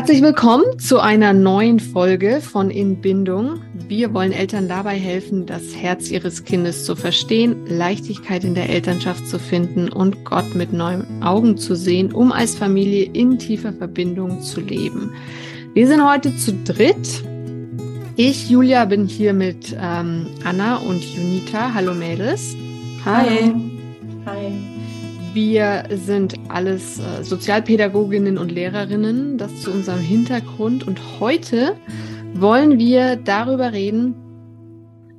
Herzlich willkommen zu einer neuen Folge von In Bindung. Wir wollen Eltern dabei helfen, das Herz ihres Kindes zu verstehen, Leichtigkeit in der Elternschaft zu finden und Gott mit neuen Augen zu sehen, um als Familie in tiefer Verbindung zu leben. Wir sind heute zu dritt. Ich, Julia, bin hier mit ähm, Anna und Junita. Hallo Mädels. Hi. Hi. Wir sind alles äh, Sozialpädagoginnen und Lehrerinnen, das zu unserem Hintergrund. Und heute wollen wir darüber reden,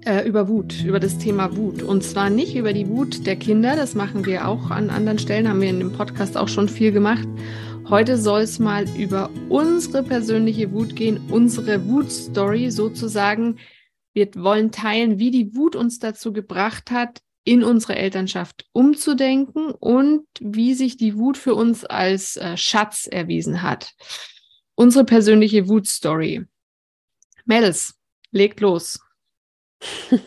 äh, über Wut, über das Thema Wut. Und zwar nicht über die Wut der Kinder, das machen wir auch an anderen Stellen, haben wir in dem Podcast auch schon viel gemacht. Heute soll es mal über unsere persönliche Wut gehen, unsere Wutstory sozusagen. Wir wollen teilen, wie die Wut uns dazu gebracht hat, in unsere Elternschaft umzudenken und wie sich die Wut für uns als äh, Schatz erwiesen hat. Unsere persönliche Wutstory. Mädels, legt los.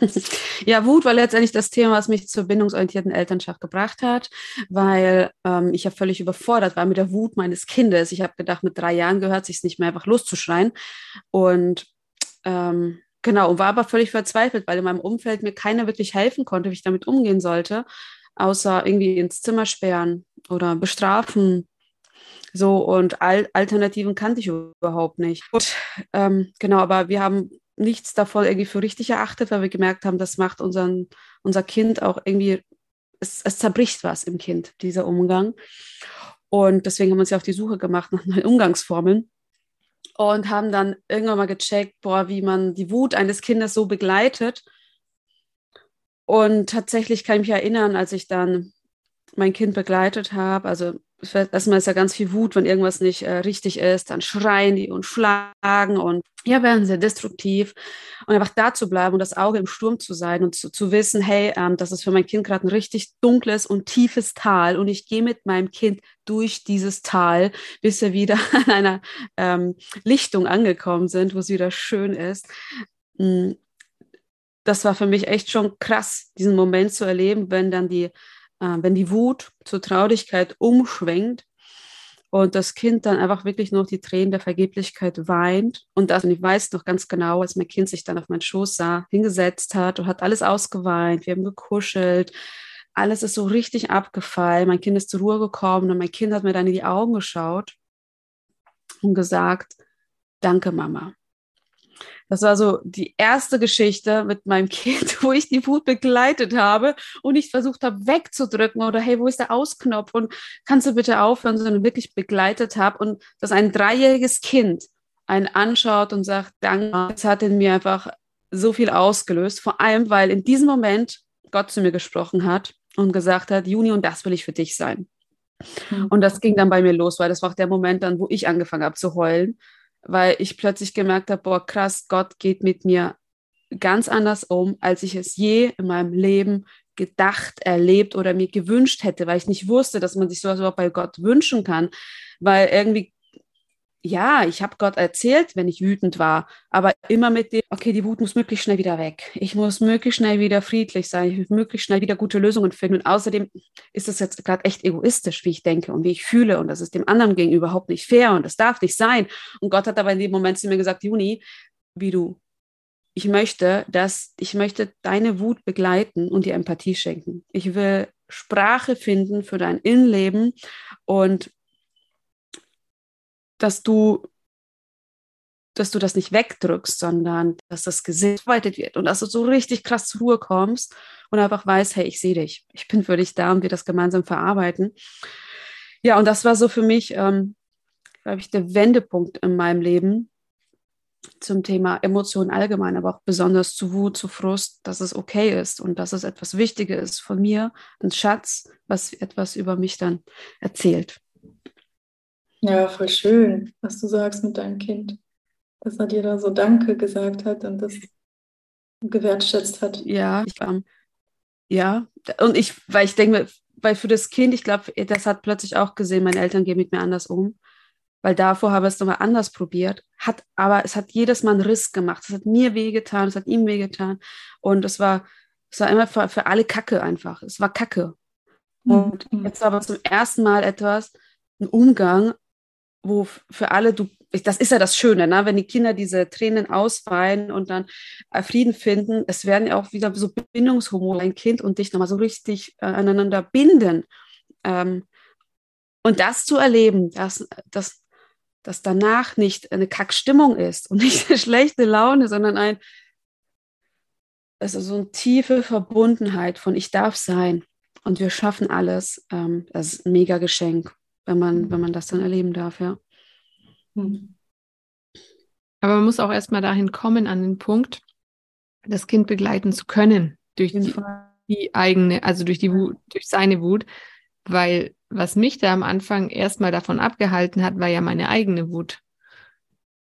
ja, Wut war letztendlich das Thema, was mich zur bindungsorientierten Elternschaft gebracht hat, weil ähm, ich ja völlig überfordert war mit der Wut meines Kindes. Ich habe gedacht, mit drei Jahren gehört sich nicht mehr einfach loszuschreien. Und ähm, Genau, und war aber völlig verzweifelt, weil in meinem Umfeld mir keiner wirklich helfen konnte, wie ich damit umgehen sollte, außer irgendwie ins Zimmer sperren oder bestrafen. So, und Al Alternativen kannte ich überhaupt nicht. Und, ähm, genau, aber wir haben nichts davon irgendwie für richtig erachtet, weil wir gemerkt haben, das macht unseren, unser Kind auch irgendwie, es, es zerbricht was im Kind, dieser Umgang. Und deswegen haben wir uns ja auf die Suche gemacht nach neuen Umgangsformen und haben dann irgendwann mal gecheckt, boah, wie man die Wut eines Kindes so begleitet. Und tatsächlich kann ich mich erinnern, als ich dann mein Kind begleitet habe, also erstmal ist ja ganz viel Wut, wenn irgendwas nicht äh, richtig ist, dann schreien die und schlagen und ja, werden sehr destruktiv. Und einfach da zu bleiben und das Auge im Sturm zu sein und zu, zu wissen, hey, ähm, das ist für mein Kind gerade ein richtig dunkles und tiefes Tal und ich gehe mit meinem Kind durch dieses Tal, bis wir wieder an einer ähm, Lichtung angekommen sind, wo es wieder schön ist. Hm, das war für mich echt schon krass, diesen Moment zu erleben, wenn dann die äh, wenn die Wut zur Traurigkeit umschwenkt und das Kind dann einfach wirklich noch die Tränen der Vergeblichkeit weint. Und das, und ich weiß noch ganz genau, als mein Kind sich dann auf meinen Schoß sah, hingesetzt hat und hat alles ausgeweint, wir haben gekuschelt, alles ist so richtig abgefallen. Mein Kind ist zur Ruhe gekommen und mein Kind hat mir dann in die Augen geschaut und gesagt, danke Mama. Das war so die erste Geschichte mit meinem Kind, wo ich die Wut begleitet habe und nicht versucht habe wegzudrücken oder hey, wo ist der Ausknopf und kannst du bitte aufhören, sondern wirklich begleitet habe und dass ein dreijähriges Kind einen anschaut und sagt, danke, das hat in mir einfach so viel ausgelöst, vor allem weil in diesem Moment Gott zu mir gesprochen hat und gesagt hat, Juni, und das will ich für dich sein. Mhm. Und das ging dann bei mir los, weil das war auch der Moment dann, wo ich angefangen habe zu heulen weil ich plötzlich gemerkt habe, boah, krass, Gott geht mit mir ganz anders um, als ich es je in meinem Leben gedacht, erlebt oder mir gewünscht hätte, weil ich nicht wusste, dass man sich sowas überhaupt bei Gott wünschen kann, weil irgendwie ja, ich habe Gott erzählt, wenn ich wütend war, aber immer mit dem, okay, die Wut muss möglichst schnell wieder weg. Ich muss möglichst schnell wieder friedlich sein. Ich muss möglichst schnell wieder gute Lösungen finden. Und außerdem ist es jetzt gerade echt egoistisch, wie ich denke und wie ich fühle. Und das ist dem anderen gegenüber überhaupt nicht fair und das darf nicht sein. Und Gott hat aber in dem Moment zu mir gesagt, Juni, wie du, ich möchte, dass, ich möchte deine Wut begleiten und dir Empathie schenken. Ich will Sprache finden für dein Innenleben und dass du dass du das nicht wegdrückst, sondern dass das Gesicht weitet wird und dass du so richtig krass zur Ruhe kommst und einfach weißt, hey, ich sehe dich, ich bin für dich da und wir das gemeinsam verarbeiten. Ja, und das war so für mich, ähm, glaube ich, der Wendepunkt in meinem Leben zum Thema Emotionen allgemein, aber auch besonders zu Wut, zu Frust, dass es okay ist und dass es etwas Wichtiges ist von mir, ein Schatz, was etwas über mich dann erzählt. Ja, voll schön, was du sagst mit deinem Kind. Dass er dir da so Danke gesagt hat und das gewertschätzt hat. Ja, ich, ähm, ja. Und ich, weil ich denke, weil für das Kind, ich glaube, das hat plötzlich auch gesehen, meine Eltern gehen mit mir anders um. Weil davor habe ich es nochmal anders probiert, hat aber es hat jedes Mal einen Riss gemacht. Es hat mir wehgetan, es hat ihm wehgetan. Und es war, es war immer für, für alle Kacke einfach. Es war Kacke. Und mhm. jetzt aber zum ersten Mal etwas, ein Umgang, wo für alle du das ist ja das Schöne, ne? wenn die Kinder diese Tränen ausweinen und dann äh, Frieden finden, es werden ja auch wieder so Bindungshormone, ein Kind und dich nochmal so richtig äh, aneinander binden. Ähm, und das zu erleben, dass, dass, dass danach nicht eine Kackstimmung ist und nicht eine schlechte Laune, sondern ein, also so eine tiefe Verbundenheit von ich darf sein und wir schaffen alles. Ähm, das ist ein mega Geschenk, wenn man, wenn man das dann erleben darf, ja. Hm. Aber man muss auch erstmal dahin kommen, an den Punkt, das Kind begleiten zu können durch die, die, eigene, also durch die Wut, durch seine Wut, weil was mich da am Anfang erstmal davon abgehalten hat, war ja meine eigene Wut,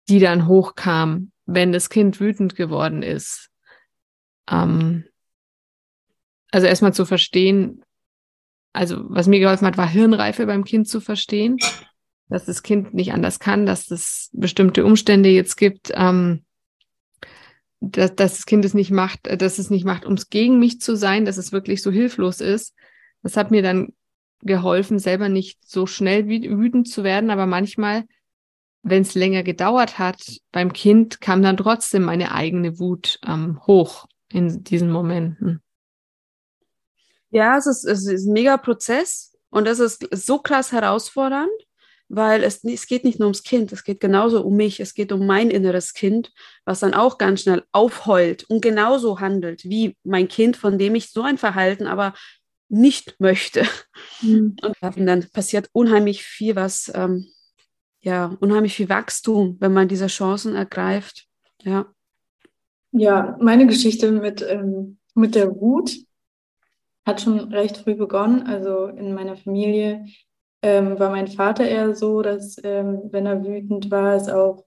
die dann hochkam, wenn das Kind wütend geworden ist. Ähm, also erstmal zu verstehen, also was mir geholfen hat, war Hirnreife beim Kind zu verstehen, dass das Kind nicht anders kann, dass es bestimmte Umstände jetzt gibt, ähm, dass, dass das Kind es nicht macht, dass es nicht macht, um es gegen mich zu sein, dass es wirklich so hilflos ist. Das hat mir dann geholfen, selber nicht so schnell wütend zu werden, aber manchmal, wenn es länger gedauert hat, beim Kind kam dann trotzdem meine eigene Wut ähm, hoch in diesen Momenten. Ja, es ist, es ist ein mega Prozess und es ist so krass herausfordernd, weil es, es geht nicht nur ums Kind, es geht genauso um mich, es geht um mein inneres Kind, was dann auch ganz schnell aufheult und genauso handelt wie mein Kind, von dem ich so ein Verhalten aber nicht möchte. Mhm. Und dann passiert unheimlich viel, was, ähm, ja, unheimlich viel Wachstum, wenn man diese Chancen ergreift. Ja. Ja, meine Geschichte mit, ähm, mit der Wut hat schon recht früh begonnen. Also in meiner Familie ähm, war mein Vater eher so, dass ähm, wenn er wütend war, es auch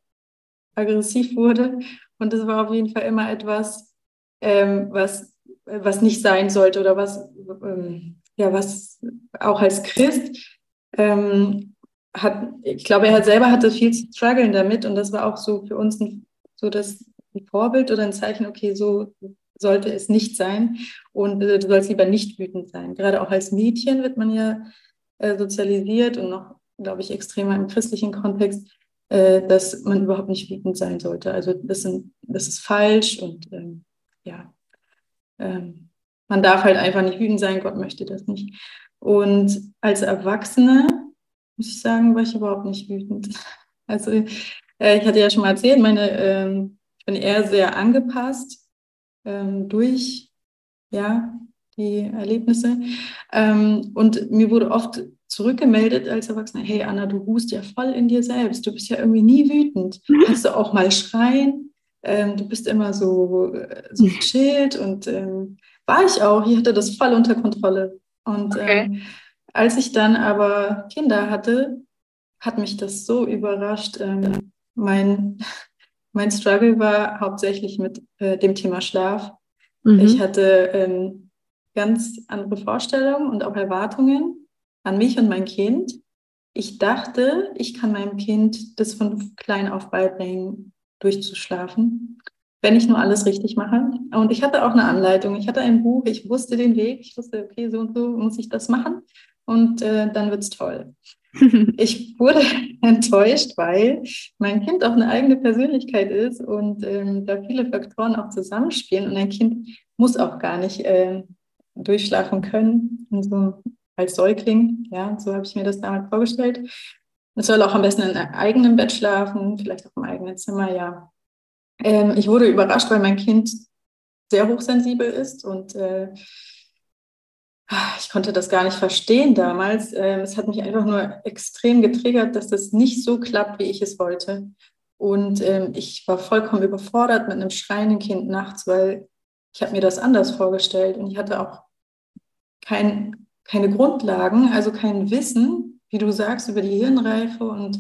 aggressiv wurde. Und es war auf jeden Fall immer etwas, ähm, was, was nicht sein sollte oder was, ähm, ja, was auch als Christ ähm, hat, ich glaube, er selber hatte viel zu strugglen damit und das war auch so für uns ein, so das ein Vorbild oder ein Zeichen, okay, so sollte es nicht sein und äh, du sollst lieber nicht wütend sein. Gerade auch als Mädchen wird man ja äh, sozialisiert und noch, glaube ich, extremer im christlichen Kontext, äh, dass man überhaupt nicht wütend sein sollte. Also das, sind, das ist falsch und ähm, ja, ähm, man darf halt einfach nicht wütend sein, Gott möchte das nicht. Und als Erwachsene, muss ich sagen, war ich überhaupt nicht wütend. Also äh, ich hatte ja schon mal erzählt, meine, ähm, ich bin eher sehr angepasst ähm, durch ja, die Erlebnisse. Ähm, und mir wurde oft zurückgemeldet als Erwachsene, hey Anna, du ruhst ja voll in dir selbst, du bist ja irgendwie nie wütend. Kannst du auch mal schreien? Ähm, du bist immer so, äh, so chillt und ähm, war ich auch. Ich hatte das voll unter Kontrolle. Und okay. ähm, als ich dann aber Kinder hatte, hat mich das so überrascht. Ähm, mein, mein Struggle war hauptsächlich mit äh, dem Thema Schlaf. Mhm. Ich hatte ähm, ganz andere Vorstellungen und auch Erwartungen an mich und mein Kind. Ich dachte, ich kann meinem Kind das von klein auf beibringen, durchzuschlafen, wenn ich nur alles richtig mache. Und ich hatte auch eine Anleitung. Ich hatte ein Buch, ich wusste den Weg. Ich wusste, okay, so und so muss ich das machen. Und äh, dann wird es toll. Ich wurde enttäuscht, weil mein Kind auch eine eigene Persönlichkeit ist und ähm, da viele Faktoren auch zusammenspielen. Und ein Kind muss auch gar nicht äh, durchschlafen können. so als Säugling, ja, so habe ich mir das damals vorgestellt. Es soll auch am besten in einem eigenen Bett schlafen, vielleicht auch im eigenen Zimmer, ja. Ähm, ich wurde überrascht, weil mein Kind sehr hochsensibel ist und äh, ich konnte das gar nicht verstehen damals. Ähm, es hat mich einfach nur extrem getriggert, dass das nicht so klappt, wie ich es wollte. Und ähm, ich war vollkommen überfordert mit einem schreienden Kind nachts, weil ich habe mir das anders vorgestellt und ich hatte auch kein, keine Grundlagen, also kein Wissen, wie du sagst, über die Hirnreife und,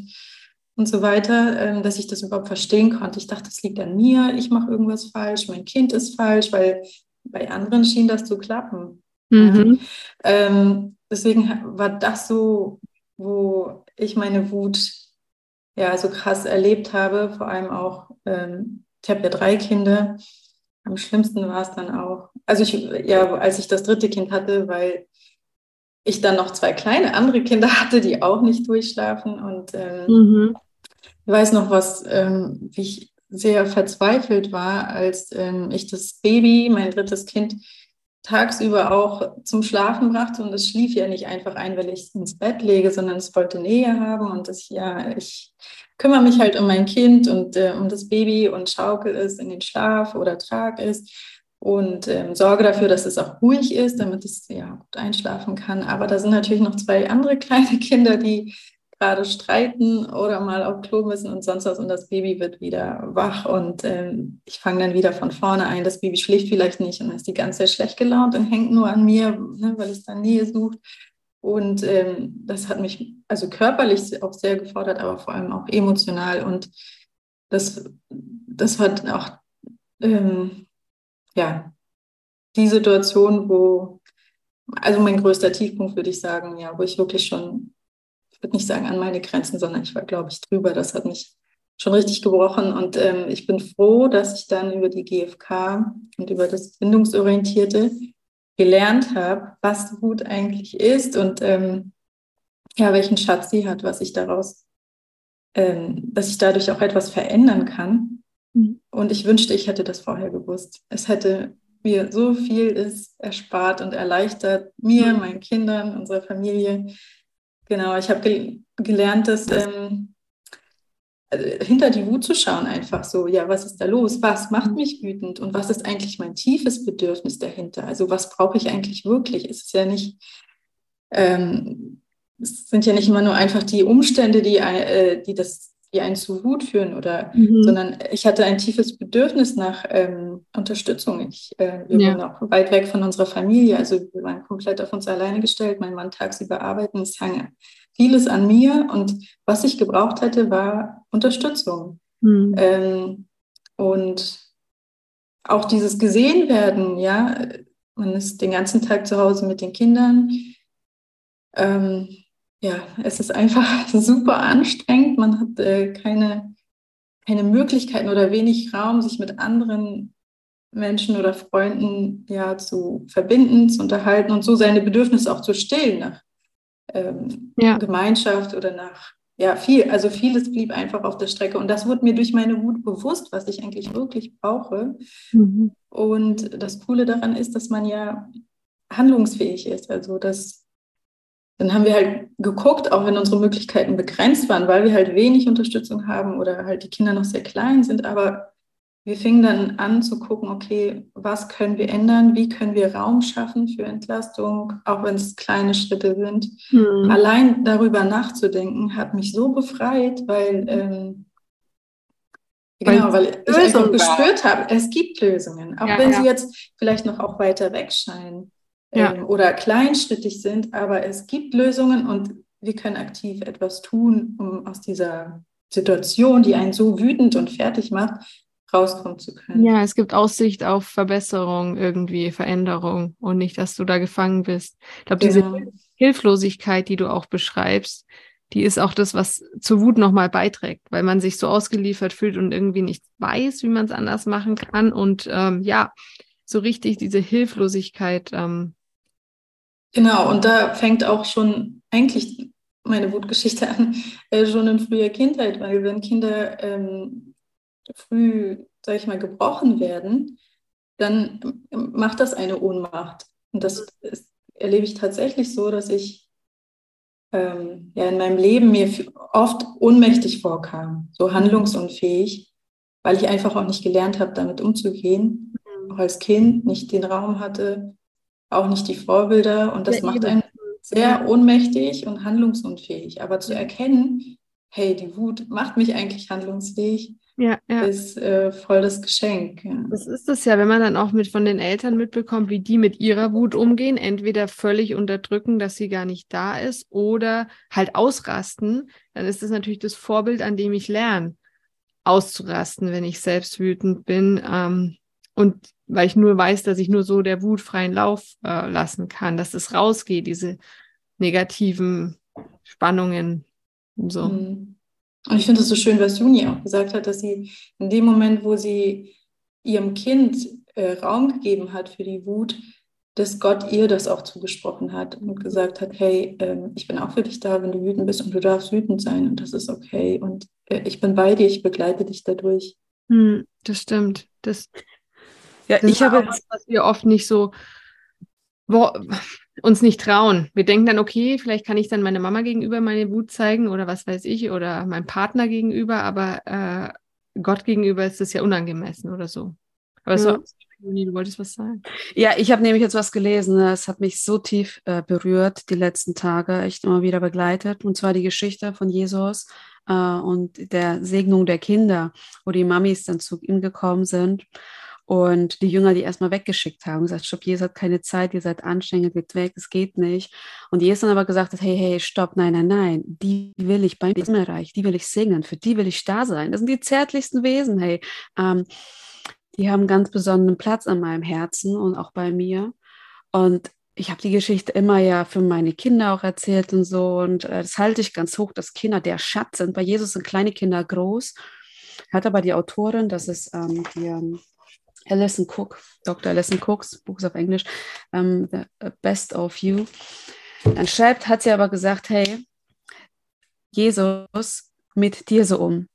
und so weiter, ähm, dass ich das überhaupt verstehen konnte. Ich dachte, das liegt an mir, ich mache irgendwas falsch, mein Kind ist falsch, weil bei anderen schien das zu klappen. Mhm. Ja. Ähm, deswegen war das so, wo ich meine Wut ja so krass erlebt habe, vor allem auch, ähm, ich habe ja drei Kinder. Am schlimmsten war es dann auch, also ich, ja, als ich das dritte Kind hatte, weil ich dann noch zwei kleine andere Kinder hatte, die auch nicht durchschlafen und ähm, mhm. ich weiß noch was, ähm, wie ich sehr verzweifelt war, als ähm, ich das Baby, mein drittes Kind, tagsüber auch zum Schlafen brachte und es schlief ja nicht einfach ein, weil ich es ins Bett lege, sondern es wollte Nähe haben und das ja, ich kümmere mich halt um mein Kind und äh, um das Baby und schaukel es in den Schlaf oder trage es und ähm, sorge dafür, dass es auch ruhig ist, damit es ja gut einschlafen kann. Aber da sind natürlich noch zwei andere kleine Kinder, die gerade streiten oder mal auf Klo müssen und sonst was und das Baby wird wieder wach und ähm, ich fange dann wieder von vorne ein. Das Baby schläft vielleicht nicht und ist die ganze Zeit schlecht gelaunt und hängt nur an mir, ne, weil es dann Nähe sucht. Und ähm, das hat mich also körperlich auch sehr gefordert, aber vor allem auch emotional. Und das, das war auch ähm, ja, die Situation, wo, also mein größter Tiefpunkt, würde ich sagen, ja, wo ich wirklich schon würde nicht sagen an meine Grenzen, sondern ich war, glaube ich, drüber. Das hat mich schon richtig gebrochen. Und ähm, ich bin froh, dass ich dann über die GfK und über das Bindungsorientierte gelernt habe, was Wut eigentlich ist und ähm, ja, welchen Schatz sie hat, was ich daraus, ähm, dass ich dadurch auch etwas verändern kann. Mhm. Und ich wünschte, ich hätte das vorher gewusst. Es hätte mir so viel ist erspart und erleichtert, mir, mhm. meinen Kindern, unserer Familie, Genau, ich habe gel gelernt, dass ähm, also hinter die Wut zu schauen, einfach so, ja, was ist da los? Was macht mhm. mich wütend? Und was ist eigentlich mein tiefes Bedürfnis dahinter? Also was brauche ich eigentlich wirklich? Es ist ja nicht, ähm, es sind ja nicht immer nur einfach die Umstände, die, äh, die das die einen zu Wut führen oder, mhm. sondern ich hatte ein tiefes Bedürfnis nach ähm, Unterstützung. Ich, äh, wir ja. waren auch weit weg von unserer Familie, also wir waren komplett auf uns alleine gestellt. Mein Mann tagsüber arbeiten, es hang vieles an mir und was ich gebraucht hätte, war Unterstützung. Mhm. Ähm, und auch dieses gesehen werden, ja, man ist den ganzen Tag zu Hause mit den Kindern. Ähm, ja, es ist einfach super anstrengend. Man hat äh, keine, keine Möglichkeiten oder wenig Raum, sich mit anderen Menschen oder Freunden ja zu verbinden, zu unterhalten und so seine Bedürfnisse auch zu stillen nach ähm, ja. Gemeinschaft oder nach ja viel. Also vieles blieb einfach auf der Strecke und das wurde mir durch meine Wut bewusst, was ich eigentlich wirklich brauche. Mhm. Und das Coole daran ist, dass man ja handlungsfähig ist. Also dass dann haben wir halt geguckt, auch wenn unsere Möglichkeiten begrenzt waren, weil wir halt wenig Unterstützung haben oder halt die Kinder noch sehr klein sind. Aber wir fingen dann an zu gucken, okay, was können wir ändern? Wie können wir Raum schaffen für Entlastung, auch wenn es kleine Schritte sind? Hm. Allein darüber nachzudenken hat mich so befreit, weil, ähm, genau, weil ich einfach gespürt habe, es gibt Lösungen, auch ja, wenn ja. sie jetzt vielleicht noch auch weiter weg scheinen ja. ähm, oder kleinschrittig sind, aber es gibt Lösungen und wir können aktiv etwas tun, um aus dieser Situation, die einen so wütend und fertig macht, rauskommen zu können. Ja, es gibt Aussicht auf Verbesserung, irgendwie Veränderung und nicht, dass du da gefangen bist. Ich glaube, diese genau. Hilflosigkeit, die du auch beschreibst, die ist auch das, was zur Wut nochmal beiträgt, weil man sich so ausgeliefert fühlt und irgendwie nicht weiß, wie man es anders machen kann. Und ähm, ja, so richtig diese Hilflosigkeit ähm, Genau, und da fängt auch schon eigentlich meine Wutgeschichte an, äh, schon in früher Kindheit, weil wenn Kinder ähm, früh, sag ich mal, gebrochen werden, dann macht das eine Ohnmacht. Und das ist, erlebe ich tatsächlich so, dass ich ähm, ja in meinem Leben mir oft ohnmächtig vorkam, so handlungsunfähig, weil ich einfach auch nicht gelernt habe, damit umzugehen, mhm. auch als Kind nicht den Raum hatte, auch nicht die Vorbilder und das ja, macht einen sehr ohnmächtig und handlungsunfähig. Aber zu erkennen, hey, die Wut macht mich eigentlich handlungsfähig, ja, ja. ist äh, voll das Geschenk. Ja. Das ist es ja, wenn man dann auch mit von den Eltern mitbekommt, wie die mit ihrer Wut umgehen, entweder völlig unterdrücken, dass sie gar nicht da ist, oder halt ausrasten, dann ist das natürlich das Vorbild, an dem ich lerne, auszurasten, wenn ich selbst wütend bin. Ähm, und weil ich nur weiß, dass ich nur so der Wut freien Lauf äh, lassen kann, dass es rausgeht, diese negativen Spannungen und so. Mhm. Und ich finde es so schön, was Juni auch gesagt hat, dass sie in dem Moment, wo sie ihrem Kind äh, Raum gegeben hat für die Wut, dass Gott ihr das auch zugesprochen hat und gesagt hat, hey, ähm, ich bin auch für dich da, wenn du wütend bist und du darfst wütend sein und das ist okay und äh, ich bin bei dir, ich begleite dich dadurch. Hm, das stimmt. Das, ja, das ich habe was, was wir oft nicht so wo, uns nicht trauen. Wir denken dann, okay, vielleicht kann ich dann meiner Mama gegenüber meine Wut zeigen oder was weiß ich oder meinem Partner gegenüber, aber äh, Gott gegenüber ist das ja unangemessen oder so. Aber so, du wolltest was sagen. Ja, ich habe nämlich jetzt was gelesen. Es hat mich so tief äh, berührt, die letzten Tage, echt immer wieder begleitet. Und zwar die Geschichte von Jesus äh, und der Segnung der Kinder, wo die Mamis dann zu ihm gekommen sind. Und die Jünger, die erstmal weggeschickt haben, gesagt, stopp, Jesus hat keine Zeit, ihr seid anstrengend, geht weg, es geht nicht. Und Jesus dann aber gesagt hat, hey, hey, stopp, nein, nein, nein, die will ich beim Himmelreich, die will ich singen, für die will ich da sein. Das sind die zärtlichsten Wesen, hey. Ähm, die haben einen ganz besonderen Platz an meinem Herzen und auch bei mir. Und ich habe die Geschichte immer ja für meine Kinder auch erzählt und so. Und äh, das halte ich ganz hoch, dass Kinder der Schatz sind. Bei Jesus sind kleine Kinder groß. Hat aber die Autorin, das ist ähm, die Alison Cook, Dr. Alison Cooks, Buch ist auf Englisch, ähm, The Best of You. Dann schreibt, hat sie aber gesagt, hey, Jesus mit dir so um.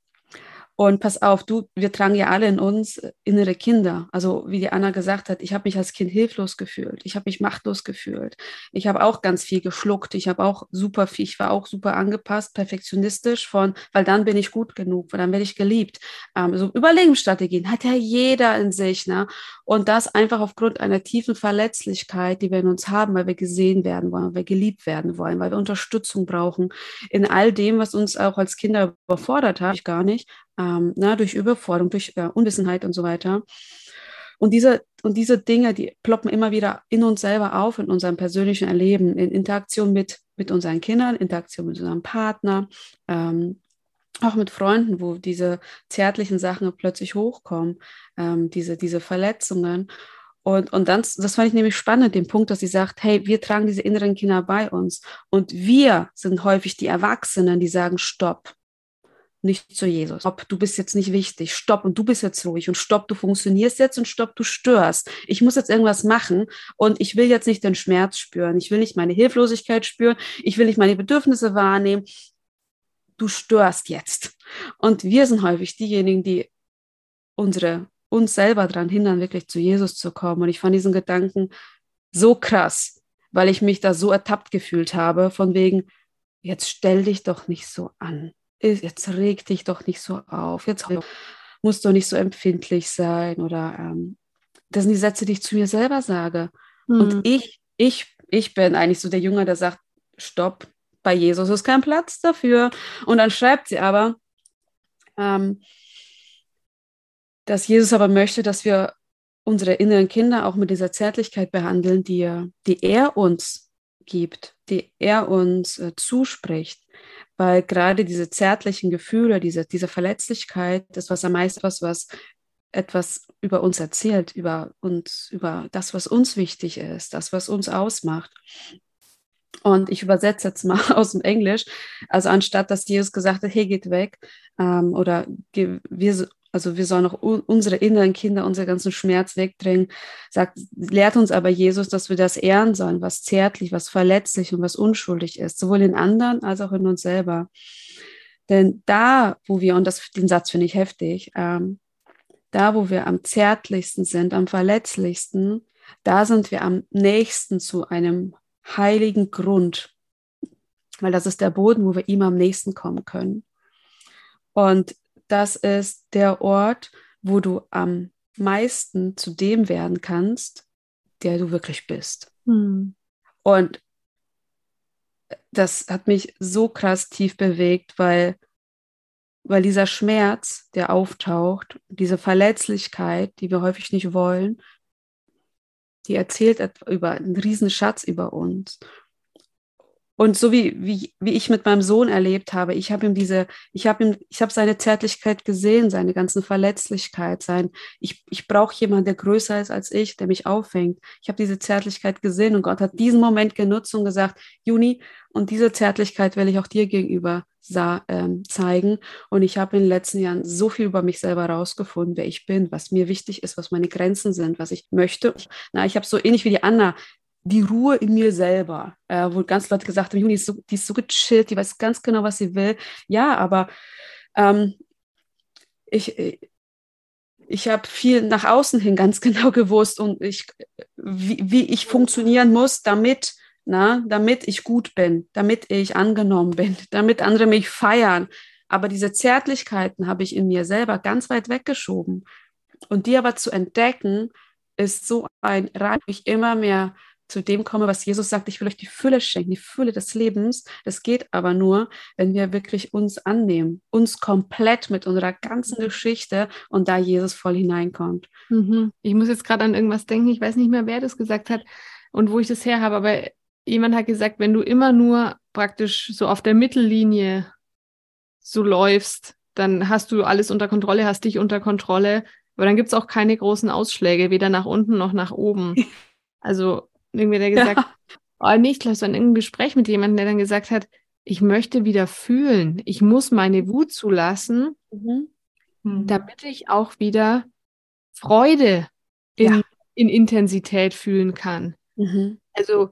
Und pass auf, du, wir tragen ja alle in uns innere Kinder. Also wie die Anna gesagt hat, ich habe mich als Kind hilflos gefühlt. Ich habe mich machtlos gefühlt. Ich habe auch ganz viel geschluckt. Ich habe auch super viel, ich war auch super angepasst, perfektionistisch von, weil dann bin ich gut genug, weil dann werde ich geliebt. Ähm, so Überlebensstrategien hat ja jeder in sich. Ne? Und das einfach aufgrund einer tiefen Verletzlichkeit, die wir in uns haben, weil wir gesehen werden wollen, weil wir geliebt werden wollen, weil wir Unterstützung brauchen in all dem, was uns auch als Kinder überfordert hat, ich gar nicht, ähm, na, durch Überforderung, durch äh, Unwissenheit und so weiter. Und diese, und diese Dinge, die ploppen immer wieder in uns selber auf, in unserem persönlichen Erleben, in Interaktion mit, mit unseren Kindern, Interaktion mit unserem Partner, ähm, auch mit Freunden, wo diese zärtlichen Sachen plötzlich hochkommen, ähm, diese, diese Verletzungen. Und, und dann, das fand ich nämlich spannend, den Punkt, dass sie sagt, hey, wir tragen diese inneren Kinder bei uns. Und wir sind häufig die Erwachsenen, die sagen, stopp, nicht zu Jesus. Stopp, du bist jetzt nicht wichtig. Stopp und du bist jetzt ruhig und stopp, du funktionierst jetzt und stopp, du störst. Ich muss jetzt irgendwas machen und ich will jetzt nicht den Schmerz spüren. Ich will nicht meine Hilflosigkeit spüren. Ich will nicht meine Bedürfnisse wahrnehmen. Du störst jetzt. Und wir sind häufig diejenigen, die unsere, uns selber daran hindern, wirklich zu Jesus zu kommen. Und ich fand diesen Gedanken so krass, weil ich mich da so ertappt gefühlt habe, von wegen, jetzt stell dich doch nicht so an jetzt reg dich doch nicht so auf, jetzt musst du nicht so empfindlich sein oder ähm, das sind die Sätze, die ich zu mir selber sage. Mhm. Und ich, ich, ich bin eigentlich so der Jünger, der sagt, stopp, bei Jesus ist kein Platz dafür. Und dann schreibt sie aber, ähm, dass Jesus aber möchte, dass wir unsere inneren Kinder auch mit dieser Zärtlichkeit behandeln, die, die er uns gibt, die er uns äh, zuspricht weil gerade diese zärtlichen Gefühle, diese, diese Verletzlichkeit, das was am meisten was, was etwas über uns erzählt, über uns, über das, was uns wichtig ist, das, was uns ausmacht. Und ich übersetze jetzt mal aus dem Englisch. Also anstatt, dass Jesus gesagt hat, hey, geht weg, ähm, oder wir, also wir sollen auch unsere inneren Kinder, unseren ganzen Schmerz wegdrängen. Sagt, lehrt uns aber Jesus, dass wir das ehren sollen, was zärtlich, was verletzlich und was unschuldig ist, sowohl in anderen als auch in uns selber. Denn da, wo wir, und das, den Satz finde ich heftig, ähm, da, wo wir am zärtlichsten sind, am verletzlichsten, da sind wir am nächsten zu einem heiligen Grund, weil das ist der Boden, wo wir ihm am nächsten kommen können. Und das ist der Ort, wo du am meisten zu dem werden kannst, der du wirklich bist. Hm. Und das hat mich so krass tief bewegt, weil, weil dieser Schmerz, der auftaucht, diese Verletzlichkeit, die wir häufig nicht wollen, die erzählt über einen riesen Schatz über uns. Und so wie, wie, wie ich mit meinem Sohn erlebt habe, ich habe ihm diese, ich habe ihm, ich habe seine Zärtlichkeit gesehen, seine ganzen Verletzlichkeit, sein, ich, ich brauche jemanden, der größer ist als ich, der mich auffängt. Ich habe diese Zärtlichkeit gesehen und Gott hat diesen Moment genutzt und gesagt, Juni, und diese Zärtlichkeit will ich auch dir gegenüber ähm, zeigen. Und ich habe in den letzten Jahren so viel über mich selber herausgefunden, wer ich bin, was mir wichtig ist, was meine Grenzen sind, was ich möchte. Na, ich habe so ähnlich wie die Anna die Ruhe in mir selber, äh, wo ganz Leute gesagt haben, die ist, so, die ist so gechillt, die weiß ganz genau, was sie will. Ja, aber ähm, ich, ich habe viel nach außen hin ganz genau gewusst und ich, wie, wie ich funktionieren muss, damit, na, damit ich gut bin, damit ich angenommen bin, damit andere mich feiern. Aber diese Zärtlichkeiten habe ich in mir selber ganz weit weggeschoben. Und die aber zu entdecken, ist so ein Rat, mich immer mehr zu dem komme, was Jesus sagt, ich will euch die Fülle schenken, die Fülle des Lebens. Das geht aber nur, wenn wir wirklich uns annehmen, uns komplett mit unserer ganzen mhm. Geschichte und da Jesus voll hineinkommt. Mhm. Ich muss jetzt gerade an irgendwas denken, ich weiß nicht mehr, wer das gesagt hat und wo ich das her habe, aber jemand hat gesagt, wenn du immer nur praktisch so auf der Mittellinie so läufst, dann hast du alles unter Kontrolle, hast dich unter Kontrolle, aber dann gibt es auch keine großen Ausschläge, weder nach unten noch nach oben. Also irgendwie der gesagt, ja. oh nee, ich glaube, es war in irgendeinem Gespräch mit jemandem, der dann gesagt hat, ich möchte wieder fühlen, ich muss meine Wut zulassen, mhm. mhm. damit ich auch wieder Freude in, ja. in Intensität fühlen kann. Mhm. Also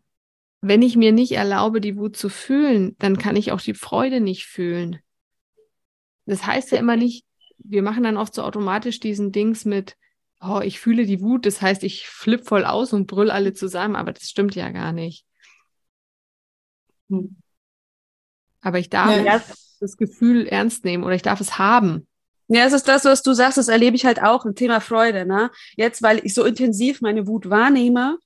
wenn ich mir nicht erlaube, die Wut zu fühlen, dann kann ich auch die Freude nicht fühlen. Das heißt ja immer nicht, wir machen dann oft so automatisch diesen Dings mit, oh, ich fühle die Wut, das heißt, ich flipp voll aus und brüll alle zusammen, aber das stimmt ja gar nicht. Hm. Aber ich darf ja. das Gefühl ernst nehmen oder ich darf es haben. Ja, es ist das, was du sagst, das erlebe ich halt auch im Thema Freude. Ne? Jetzt, weil ich so intensiv meine Wut wahrnehme,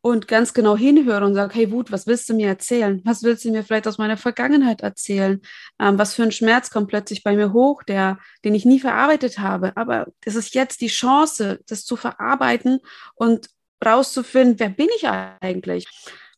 und ganz genau hinhöre und sage, hey Wut, was willst du mir erzählen? Was willst du mir vielleicht aus meiner Vergangenheit erzählen? Ähm, was für ein Schmerz kommt plötzlich bei mir hoch, der, den ich nie verarbeitet habe? Aber das ist jetzt die Chance, das zu verarbeiten und rauszufinden, wer bin ich eigentlich?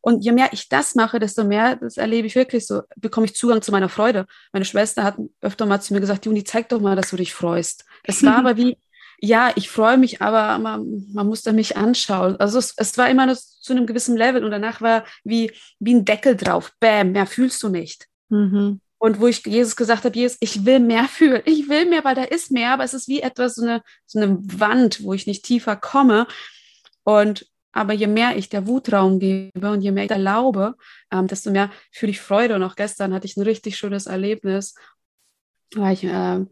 Und je mehr ich das mache, desto mehr, das erlebe ich wirklich so, bekomme ich Zugang zu meiner Freude. Meine Schwester hat öfter mal zu mir gesagt, Juni, zeig doch mal, dass du dich freust. Es war aber wie, ja, ich freue mich, aber man, man muss da mich anschauen. Also es, es war immer nur zu einem gewissen Level und danach war wie, wie ein Deckel drauf. Bäm, mehr fühlst du nicht. Mhm. Und wo ich Jesus gesagt habe, Jesus, ich will mehr fühlen. Ich will mehr, weil da ist mehr, aber es ist wie etwas, so eine, so eine Wand, wo ich nicht tiefer komme. Und aber je mehr ich der Wut Raum gebe und je mehr ich erlaube, ähm, desto mehr fühle ich Freude. Und auch gestern hatte ich ein richtig schönes Erlebnis. War ich ähm,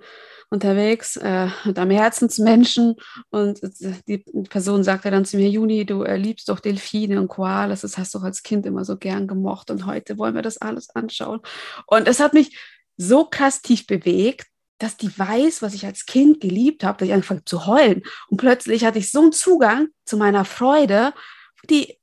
unterwegs äh, mit einem Herzensmenschen und die Person sagte dann zu mir, Juni, du äh, liebst doch Delfine und Koalas, das hast du als Kind immer so gern gemocht und heute wollen wir das alles anschauen. Und es hat mich so krass tief bewegt, dass die weiß, was ich als Kind geliebt habe, dass ich angefangen zu heulen. Und plötzlich hatte ich so einen Zugang zu meiner Freude, die,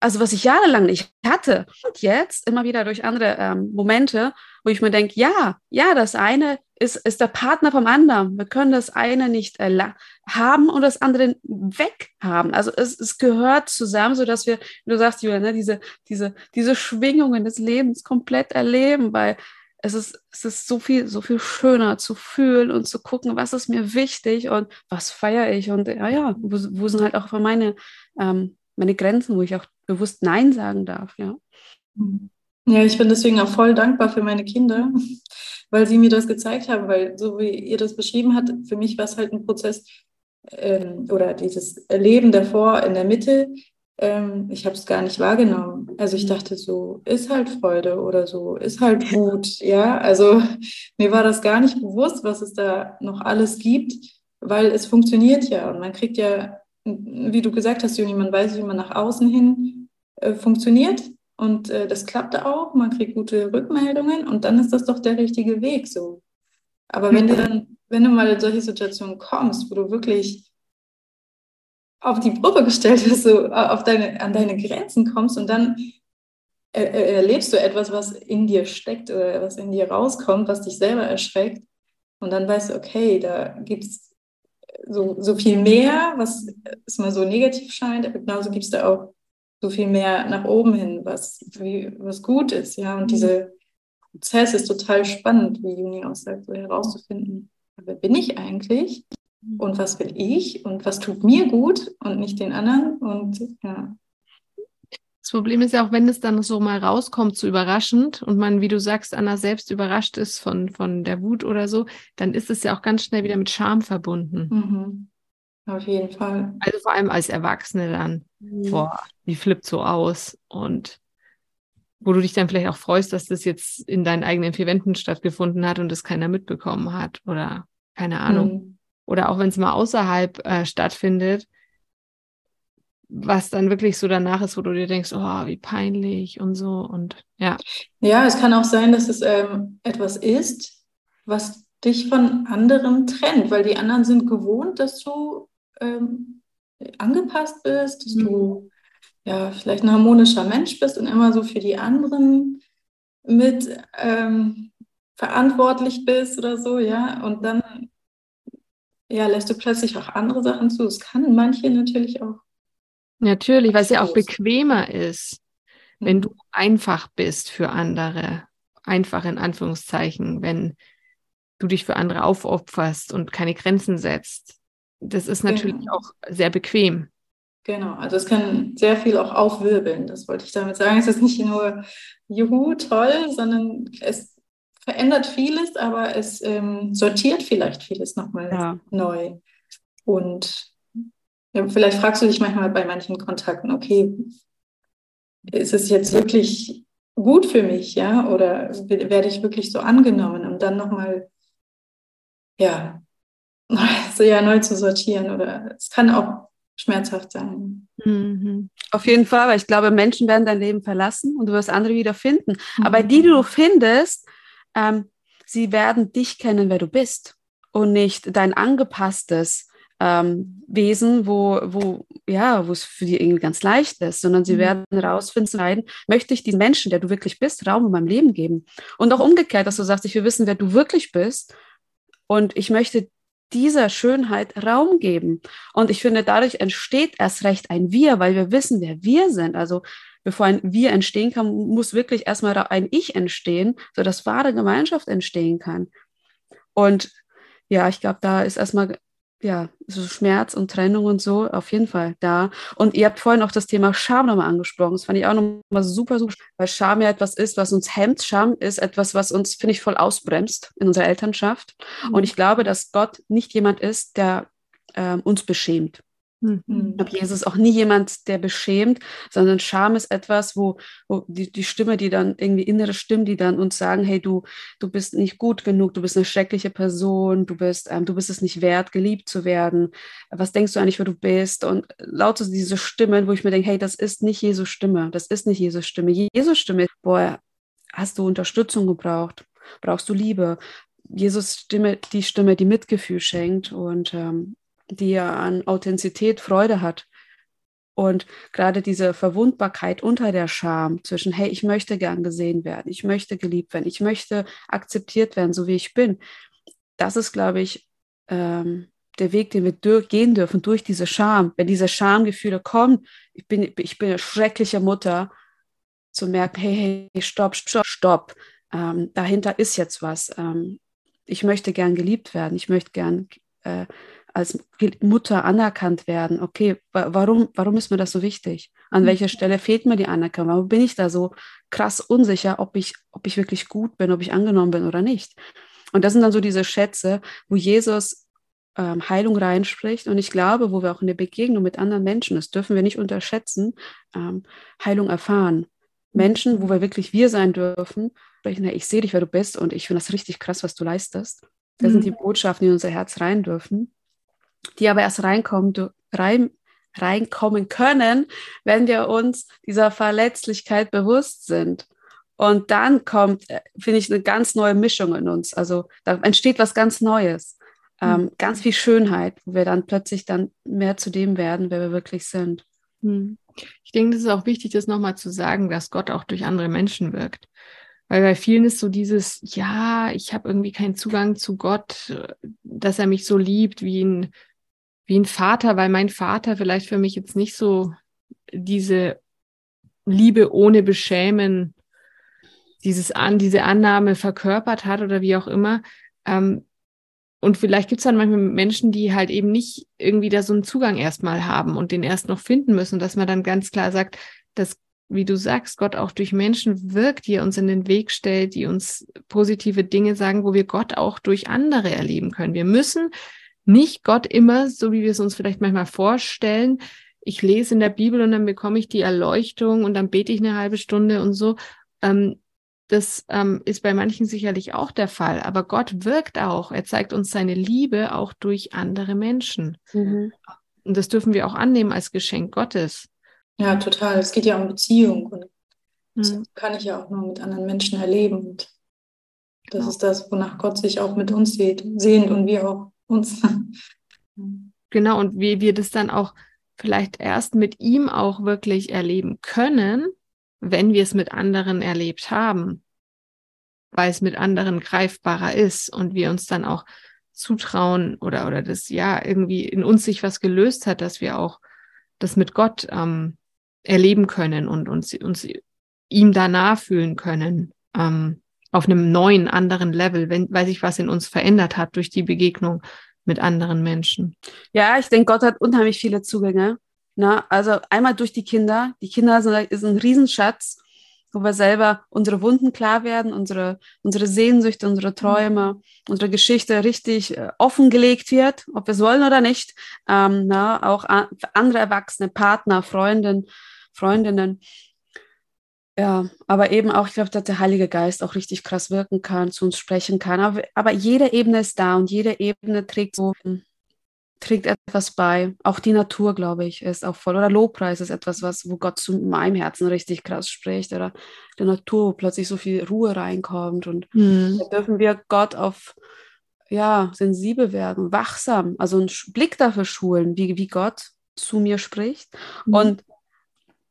also was ich jahrelang nicht hatte. Und jetzt immer wieder durch andere ähm, Momente, wo ich mir denke, ja, ja, das eine ist, ist der Partner vom anderen. Wir können das eine nicht haben und das andere weghaben. Also es, es gehört zusammen, so dass wir, wie du sagst, Julia, ne, diese, diese, diese Schwingungen des Lebens komplett erleben, weil es ist, es ist so viel, so viel schöner zu fühlen und zu gucken, was ist mir wichtig und was feiere ich und ja, ja, wo, wo sind halt auch meine, ähm, meine Grenzen, wo ich auch bewusst Nein sagen darf, ja. Ja, ich bin deswegen auch voll dankbar für meine Kinder, weil sie mir das gezeigt haben, weil so wie ihr das beschrieben habt, für mich war es halt ein Prozess ähm, oder dieses Leben davor in der Mitte. Ähm, ich habe es gar nicht wahrgenommen. Also ich mhm. dachte so, ist halt Freude oder so, ist halt Wut. Ja, also mir war das gar nicht bewusst, was es da noch alles gibt, weil es funktioniert ja und man kriegt ja, wie du gesagt hast, Juni, man weiß, wie man nach außen hin äh, funktioniert und äh, das klappte auch, man kriegt gute Rückmeldungen und dann ist das doch der richtige Weg so. Aber wenn du dann, wenn du mal in solche Situationen kommst, wo du wirklich auf die Probe gestellt wirst, so auf deine, an deine Grenzen kommst und dann erlebst du etwas, was in dir steckt oder was in dir rauskommt, was dich selber erschreckt. Und dann weißt du, okay, da gibt es so, so viel mehr, was mal so negativ scheint, aber genauso gibt es da auch so viel mehr nach oben hin, was, wie, was gut ist, ja. Und mhm. dieser Prozess ist total spannend, wie Juni auch sagt, so herauszufinden, wer bin ich eigentlich mhm. und was will ich und was tut mir gut und nicht den anderen und ja. Das Problem ist ja auch, wenn es dann so mal rauskommt, so überraschend und man, wie du sagst, Anna selbst überrascht ist von, von der Wut oder so, dann ist es ja auch ganz schnell wieder mit Scham verbunden. Mhm. Auf jeden Fall. Also vor allem als Erwachsene dann, mhm. boah, die flippt so aus und wo du dich dann vielleicht auch freust, dass das jetzt in deinen eigenen vier Wänden stattgefunden hat und das keiner mitbekommen hat oder keine Ahnung. Mhm. Oder auch wenn es mal außerhalb äh, stattfindet, was dann wirklich so danach ist, wo du dir denkst, oh, wie peinlich und so und ja. Ja, es kann auch sein, dass es ähm, etwas ist, was dich von anderen trennt, weil die anderen sind gewohnt, dass du ähm, angepasst bist, dass mhm. du ja vielleicht ein harmonischer Mensch bist und immer so für die anderen mit ähm, verantwortlich bist oder so, ja, und dann ja, lässt du plötzlich auch andere Sachen zu. Es kann manche natürlich auch Natürlich, weil es ja auch bequemer ist, wenn du einfach bist für andere. Einfach in Anführungszeichen, wenn du dich für andere aufopferst und keine Grenzen setzt. Das ist natürlich genau. auch sehr bequem. Genau, also es kann sehr viel auch aufwirbeln. Das wollte ich damit sagen. Es ist nicht nur juhu, toll, sondern es verändert vieles, aber es ähm, sortiert vielleicht vieles nochmal ja. neu. Und ja, vielleicht fragst du dich manchmal bei manchen Kontakten, okay, ist es jetzt wirklich gut für mich, ja, oder werde ich wirklich so angenommen, um dann nochmal, ja, so ja neu zu sortieren oder es kann auch schmerzhaft sein. Mhm. Auf jeden Fall, weil ich glaube, Menschen werden dein Leben verlassen und du wirst andere wieder finden. Mhm. Aber die, die du findest, ähm, sie werden dich kennen, wer du bist und nicht dein angepasstes ähm, Wesen, wo, wo, ja, wo es für die irgendwie ganz leicht ist, sondern sie mhm. werden herausfinden, möchte ich diesen Menschen, der du wirklich bist, Raum in meinem Leben geben. Und auch umgekehrt, dass du sagst, ich will wissen, wer du wirklich bist und ich möchte dieser Schönheit Raum geben. Und ich finde, dadurch entsteht erst recht ein Wir, weil wir wissen, wer wir sind. Also bevor ein Wir entstehen kann, muss wirklich erstmal ein Ich entstehen, sodass wahre Gemeinschaft entstehen kann. Und ja, ich glaube, da ist erstmal ja, so Schmerz und Trennung und so auf jeden Fall da. Und ihr habt vorhin auch das Thema Scham nochmal angesprochen. Das fand ich auch nochmal super, super, weil Scham ja etwas ist, was uns hemmt. Scham ist etwas, was uns, finde ich, voll ausbremst in unserer Elternschaft. Mhm. Und ich glaube, dass Gott nicht jemand ist, der äh, uns beschämt. Mhm. Ich glaube, Jesus ist auch nie jemand, der beschämt, sondern Scham ist etwas, wo, wo die, die Stimme, die dann irgendwie innere Stimmen, die dann uns sagen, hey, du, du bist nicht gut genug, du bist eine schreckliche Person, du bist, ähm, du bist es nicht wert, geliebt zu werden. Was denkst du eigentlich, wer du bist? Und lauter diese Stimmen, wo ich mir denke, hey, das ist nicht Jesus Stimme, das ist nicht Jesus Stimme. Jesus Stimme, boah, hast du Unterstützung gebraucht? Brauchst du Liebe? Jesus Stimme, die Stimme, die Mitgefühl schenkt und ähm, die ja an Authentizität Freude hat. Und gerade diese Verwundbarkeit unter der Scham zwischen, hey, ich möchte gern gesehen werden, ich möchte geliebt werden, ich möchte akzeptiert werden, so wie ich bin, das ist, glaube ich, ähm, der Weg, den wir gehen dürfen durch diese Scham. Wenn diese Schamgefühle kommen, ich bin, ich bin eine schreckliche Mutter, zu merken, hey, hey, stopp, stopp, stopp. Ähm, dahinter ist jetzt was. Ähm, ich möchte gern geliebt werden, ich möchte gern äh, als Mutter anerkannt werden. Okay, warum, warum ist mir das so wichtig? An mhm. welcher Stelle fehlt mir die Anerkennung? Warum bin ich da so krass unsicher, ob ich, ob ich wirklich gut bin, ob ich angenommen bin oder nicht? Und das sind dann so diese Schätze, wo Jesus ähm, Heilung reinspricht. Und ich glaube, wo wir auch in der Begegnung mit anderen Menschen, das dürfen wir nicht unterschätzen, ähm, Heilung erfahren. Menschen, wo wir wirklich wir sein dürfen, sprechen, hey, ich sehe dich, wer du bist und ich finde das richtig krass, was du leistest. Das mhm. sind die Botschaften, die in unser Herz rein dürfen die aber erst reinkommen, rein, reinkommen können, wenn wir uns dieser Verletzlichkeit bewusst sind. Und dann kommt, äh, finde ich, eine ganz neue Mischung in uns. Also da entsteht was ganz Neues. Ähm, mhm. Ganz viel Schönheit, wo wir dann plötzlich dann mehr zu dem werden, wer wir wirklich sind. Mhm. Ich denke, das ist auch wichtig, das nochmal zu sagen, dass Gott auch durch andere Menschen wirkt. Weil bei vielen ist so dieses, ja, ich habe irgendwie keinen Zugang zu Gott, dass er mich so liebt wie ein wie ein Vater, weil mein Vater vielleicht für mich jetzt nicht so diese Liebe ohne Beschämen, dieses an, diese Annahme verkörpert hat oder wie auch immer. Ähm, und vielleicht gibt es dann manchmal Menschen, die halt eben nicht irgendwie da so einen Zugang erstmal haben und den erst noch finden müssen, dass man dann ganz klar sagt, dass wie du sagst, Gott auch durch Menschen wirkt, die er uns in den Weg stellt, die uns positive Dinge sagen, wo wir Gott auch durch andere erleben können. Wir müssen nicht Gott immer, so wie wir es uns vielleicht manchmal vorstellen, ich lese in der Bibel und dann bekomme ich die Erleuchtung und dann bete ich eine halbe Stunde und so. Ähm, das ähm, ist bei manchen sicherlich auch der Fall, aber Gott wirkt auch. Er zeigt uns seine Liebe auch durch andere Menschen. Mhm. Und das dürfen wir auch annehmen als Geschenk Gottes. Ja, total. Es geht ja um Beziehung und das mhm. kann ich ja auch nur mit anderen Menschen erleben. Und das genau. ist das, wonach Gott sich auch mit uns sehnt und wir auch uns. Genau, und wie wir das dann auch vielleicht erst mit ihm auch wirklich erleben können, wenn wir es mit anderen erlebt haben, weil es mit anderen greifbarer ist und wir uns dann auch zutrauen oder, oder das ja irgendwie in uns sich was gelöst hat, dass wir auch das mit Gott ähm, erleben können und uns, uns ihm danach fühlen können, ähm, auf einem neuen, anderen Level, wenn, weil sich was in uns verändert hat durch die Begegnung mit anderen Menschen. Ja, ich denke, Gott hat unheimlich viele Zugänge. Na, also einmal durch die Kinder. Die Kinder sind, ist ein Riesenschatz, wo wir selber unsere Wunden klar werden, unsere, unsere Sehnsüchte, unsere Träume, unsere Geschichte richtig äh, offengelegt wird, ob wir es wollen oder nicht. Ähm, na, auch an, andere Erwachsene, Partner, Freundinnen, Freundinnen. Ja, aber eben auch, ich glaube, dass der Heilige Geist auch richtig krass wirken kann, zu uns sprechen kann. Aber, aber jede Ebene ist da und jede Ebene trägt so trägt etwas bei. Auch die Natur, glaube ich, ist auch voll. Oder Lobpreis ist etwas, was, wo Gott zu meinem Herzen richtig krass spricht. Oder der Natur, wo plötzlich so viel Ruhe reinkommt. Und mhm. da dürfen wir Gott auf, ja, sensibel werden, wachsam, also einen Blick dafür schulen, wie, wie Gott zu mir spricht. Mhm. Und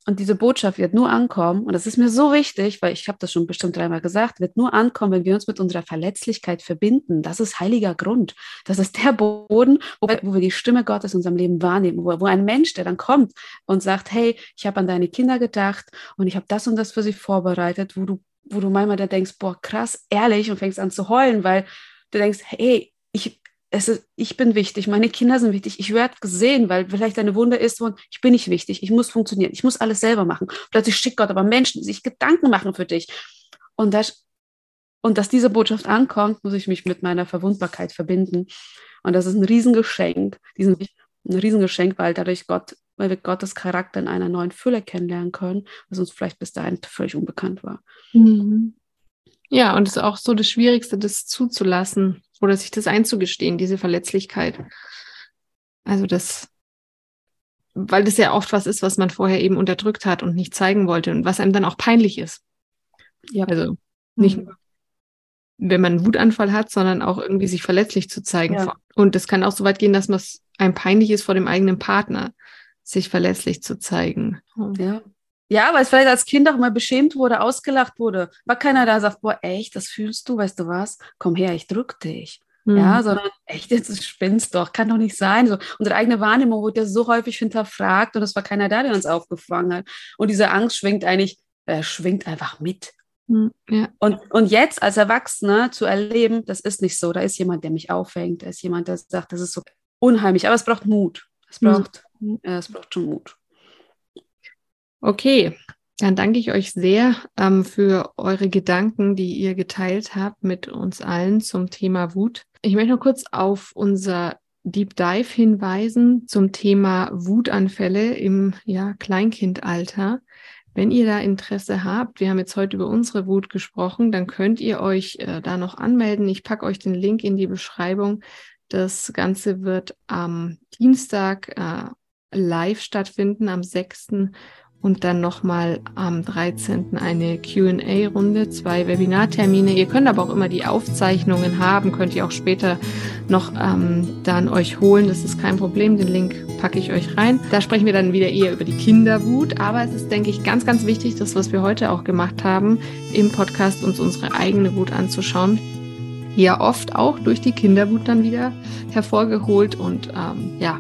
und diese Botschaft wird nur ankommen, und das ist mir so wichtig, weil ich habe das schon bestimmt dreimal gesagt, wird nur ankommen, wenn wir uns mit unserer Verletzlichkeit verbinden. Das ist heiliger Grund. Das ist der Boden, wo wir, wo wir die Stimme Gottes in unserem Leben wahrnehmen, wo, wo ein Mensch, der dann kommt und sagt, hey, ich habe an deine Kinder gedacht und ich habe das und das für sie vorbereitet, wo du, wo du manchmal da denkst, boah, krass, ehrlich, und fängst an zu heulen, weil du denkst, hey, ich, es ist, ich bin wichtig, meine Kinder sind wichtig, ich werde gesehen, weil vielleicht eine Wunde ist und ich bin nicht wichtig, ich muss funktionieren, ich muss alles selber machen. Plötzlich schickt Gott aber Menschen, die sich Gedanken machen für dich. Und, das, und dass diese Botschaft ankommt, muss ich mich mit meiner Verwundbarkeit verbinden. Und das ist ein Riesengeschenk, diesen, ein Riesengeschenk, weil dadurch Gott, weil wir Gottes Charakter in einer neuen Fülle kennenlernen können, was uns vielleicht bis dahin völlig unbekannt war. Mhm. Ja, und es ist auch so das Schwierigste, das zuzulassen oder sich das einzugestehen, diese Verletzlichkeit. Also das, weil das ja oft was ist, was man vorher eben unterdrückt hat und nicht zeigen wollte und was einem dann auch peinlich ist. Ja. Also nicht nur, wenn man einen Wutanfall hat, sondern auch irgendwie sich verletzlich zu zeigen. Ja. Und das kann auch so weit gehen, dass man es einem peinlich ist vor dem eigenen Partner, sich verletzlich zu zeigen. Ja. Ja, weil es vielleicht als Kind auch mal beschämt wurde, ausgelacht wurde. War keiner da, sagt, boah, echt, das fühlst du, weißt du was? Komm her, ich drück dich. Mhm. Ja, sondern echt, jetzt spinnst doch, kann doch nicht sein. So, unsere eigene Wahrnehmung wurde ja so häufig hinterfragt und es war keiner da, der uns aufgefangen hat. Und diese Angst schwingt eigentlich, äh, schwingt einfach mit. Mhm, ja. Und, und jetzt als Erwachsener zu erleben, das ist nicht so. Da ist jemand, der mich auffängt, da ist jemand, der sagt, das ist so unheimlich. Aber es braucht Mut. Es mhm. braucht, mhm. ja, es braucht schon Mut. Okay, dann danke ich euch sehr ähm, für eure Gedanken, die ihr geteilt habt mit uns allen zum Thema Wut. Ich möchte noch kurz auf unser Deep Dive hinweisen zum Thema Wutanfälle im ja, Kleinkindalter. Wenn ihr da Interesse habt, wir haben jetzt heute über unsere Wut gesprochen, dann könnt ihr euch äh, da noch anmelden. Ich packe euch den Link in die Beschreibung. Das Ganze wird am Dienstag äh, live stattfinden, am 6 und dann nochmal am 13. eine QA-Runde, zwei Webinartermine. Ihr könnt aber auch immer die Aufzeichnungen haben, könnt ihr auch später noch ähm, dann euch holen. Das ist kein Problem. Den Link packe ich euch rein. Da sprechen wir dann wieder eher über die Kinderwut. Aber es ist, denke ich, ganz, ganz wichtig, das, was wir heute auch gemacht haben, im Podcast uns unsere eigene Wut anzuschauen. Ja, oft auch durch die Kinderwut dann wieder hervorgeholt und ähm, ja,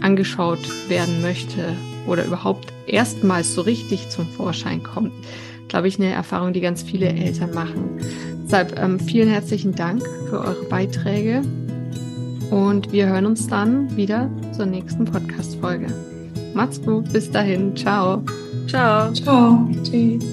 angeschaut werden möchte oder überhaupt erstmals so richtig zum Vorschein kommt, glaube ich, eine Erfahrung, die ganz viele Eltern machen. Deshalb ähm, vielen herzlichen Dank für eure Beiträge und wir hören uns dann wieder zur nächsten Podcast-Folge. Macht's gut, bis dahin, ciao. Ciao. Ciao. Tschüss.